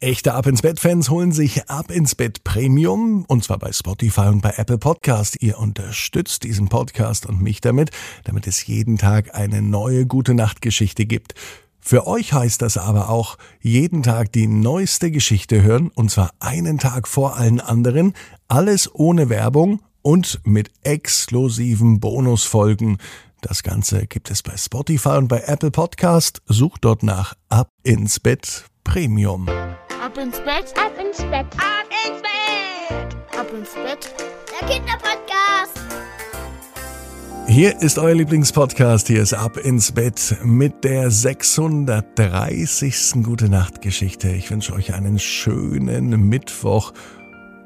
Echte Ab ins Bett Fans holen sich Ab ins Bett Premium und zwar bei Spotify und bei Apple Podcast. Ihr unterstützt diesen Podcast und mich damit, damit es jeden Tag eine neue gute Nachtgeschichte gibt. Für euch heißt das aber auch jeden Tag die neueste Geschichte hören und zwar einen Tag vor allen anderen, alles ohne Werbung und mit exklusiven Bonusfolgen. Das Ganze gibt es bei Spotify und bei Apple Podcast. Sucht dort nach Ab ins Bett Premium. Ab ins Bett, ab ins Bett, ab ins Bett, ab ins Bett. Der Kinderpodcast. Hier ist euer Lieblingspodcast. Hier ist Ab ins Bett mit der 630. Gute Nacht Geschichte. Ich wünsche euch einen schönen Mittwoch.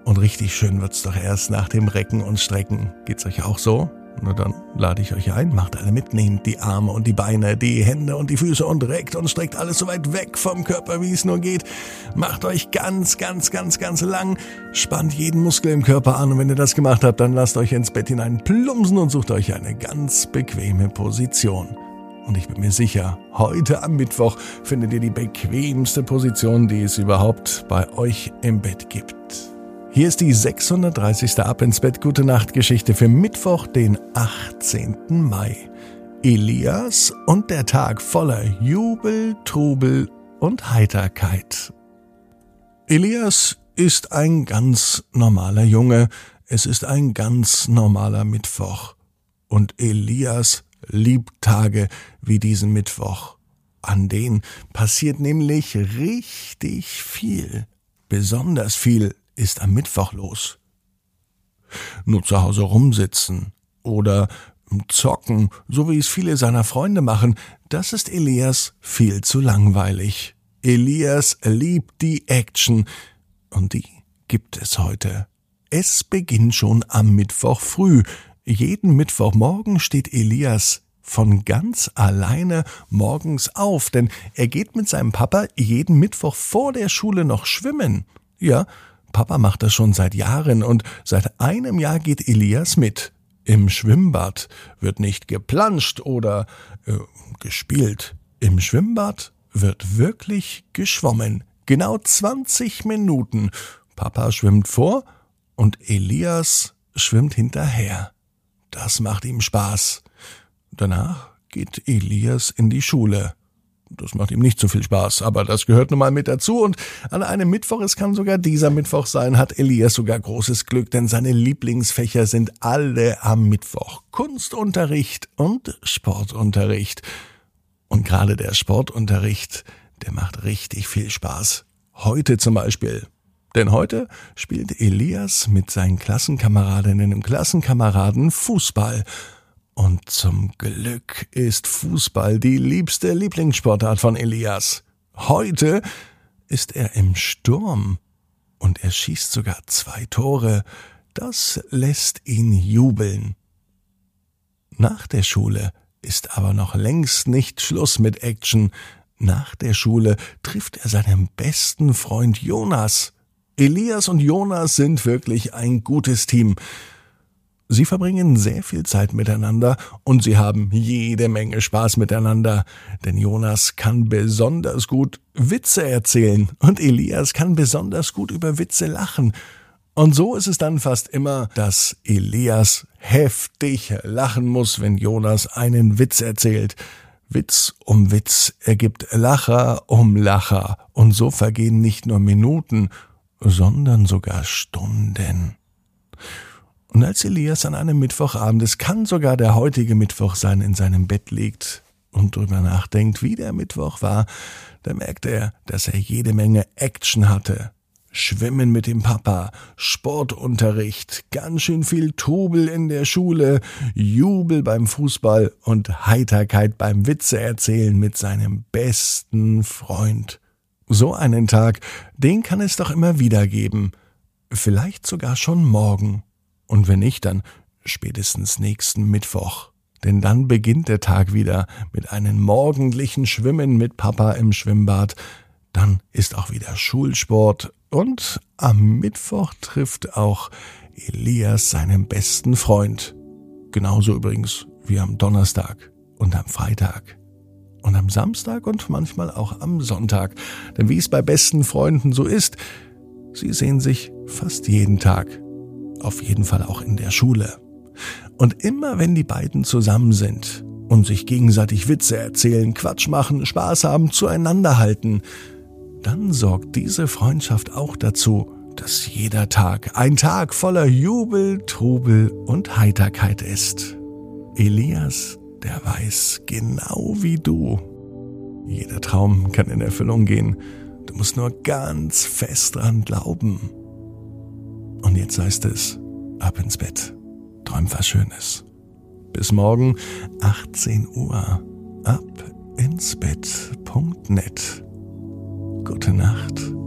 Und richtig schön wird's doch erst nach dem Recken und Strecken. Geht's euch auch so? Na dann lade ich euch ein, macht alle mit, nehmt die Arme und die Beine, die Hände und die Füße und reckt und streckt alles so weit weg vom Körper, wie es nur geht. Macht euch ganz, ganz, ganz, ganz lang, spannt jeden Muskel im Körper an und wenn ihr das gemacht habt, dann lasst euch ins Bett hinein plumpsen und sucht euch eine ganz bequeme Position. Und ich bin mir sicher, heute am Mittwoch findet ihr die bequemste Position, die es überhaupt bei euch im Bett gibt. Hier ist die 630. Ab ins Bett Gute Nacht Geschichte für Mittwoch, den 18. Mai. Elias und der Tag voller Jubel, Trubel und Heiterkeit. Elias ist ein ganz normaler Junge. Es ist ein ganz normaler Mittwoch. Und Elias liebt Tage wie diesen Mittwoch. An denen passiert nämlich richtig viel. Besonders viel ist am Mittwoch los? Nur zu Hause rumsitzen oder zocken, so wie es viele seiner Freunde machen, das ist Elias viel zu langweilig. Elias liebt die Action und die gibt es heute. Es beginnt schon am Mittwoch früh. Jeden Mittwochmorgen steht Elias von ganz alleine morgens auf, denn er geht mit seinem Papa jeden Mittwoch vor der Schule noch schwimmen. Ja, Papa macht das schon seit Jahren und seit einem Jahr geht Elias mit. Im Schwimmbad wird nicht geplanscht oder äh, gespielt. Im Schwimmbad wird wirklich geschwommen. Genau 20 Minuten. Papa schwimmt vor und Elias schwimmt hinterher. Das macht ihm Spaß. Danach geht Elias in die Schule. Das macht ihm nicht so viel Spaß, aber das gehört nun mal mit dazu. Und an einem Mittwoch, es kann sogar dieser Mittwoch sein, hat Elias sogar großes Glück, denn seine Lieblingsfächer sind alle am Mittwoch. Kunstunterricht und Sportunterricht. Und gerade der Sportunterricht, der macht richtig viel Spaß. Heute zum Beispiel. Denn heute spielt Elias mit seinen Klassenkameradinnen und Klassenkameraden Fußball. Und zum Glück ist Fußball die liebste Lieblingssportart von Elias. Heute ist er im Sturm und er schießt sogar zwei Tore. Das lässt ihn jubeln. Nach der Schule ist aber noch längst nicht Schluss mit Action. Nach der Schule trifft er seinen besten Freund Jonas. Elias und Jonas sind wirklich ein gutes Team. Sie verbringen sehr viel Zeit miteinander und sie haben jede Menge Spaß miteinander, denn Jonas kann besonders gut Witze erzählen und Elias kann besonders gut über Witze lachen. Und so ist es dann fast immer, dass Elias heftig lachen muss, wenn Jonas einen Witz erzählt. Witz um Witz ergibt Lacher um Lacher, und so vergehen nicht nur Minuten, sondern sogar Stunden. Und als Elias an einem Mittwochabend, es kann sogar der heutige Mittwoch sein, in seinem Bett liegt und drüber nachdenkt, wie der Mittwoch war, da merkt er, dass er jede Menge Action hatte. Schwimmen mit dem Papa, Sportunterricht, ganz schön viel Trubel in der Schule, Jubel beim Fußball und Heiterkeit beim Witze erzählen mit seinem besten Freund. So einen Tag, den kann es doch immer wieder geben. Vielleicht sogar schon morgen. Und wenn nicht, dann spätestens nächsten Mittwoch. Denn dann beginnt der Tag wieder mit einem morgendlichen Schwimmen mit Papa im Schwimmbad. Dann ist auch wieder Schulsport und am Mittwoch trifft auch Elias seinen besten Freund. Genauso übrigens wie am Donnerstag und am Freitag. Und am Samstag und manchmal auch am Sonntag. Denn wie es bei besten Freunden so ist, sie sehen sich fast jeden Tag. Auf jeden Fall auch in der Schule. Und immer wenn die beiden zusammen sind und sich gegenseitig Witze erzählen, Quatsch machen, Spaß haben, zueinander halten, dann sorgt diese Freundschaft auch dazu, dass jeder Tag ein Tag voller Jubel, Trubel und Heiterkeit ist. Elias, der weiß genau wie du. Jeder Traum kann in Erfüllung gehen. Du musst nur ganz fest dran glauben. Und jetzt heißt es, ab ins Bett. Träum was Schönes. Bis morgen, 18 Uhr. Ab ins Bett.net. Gute Nacht.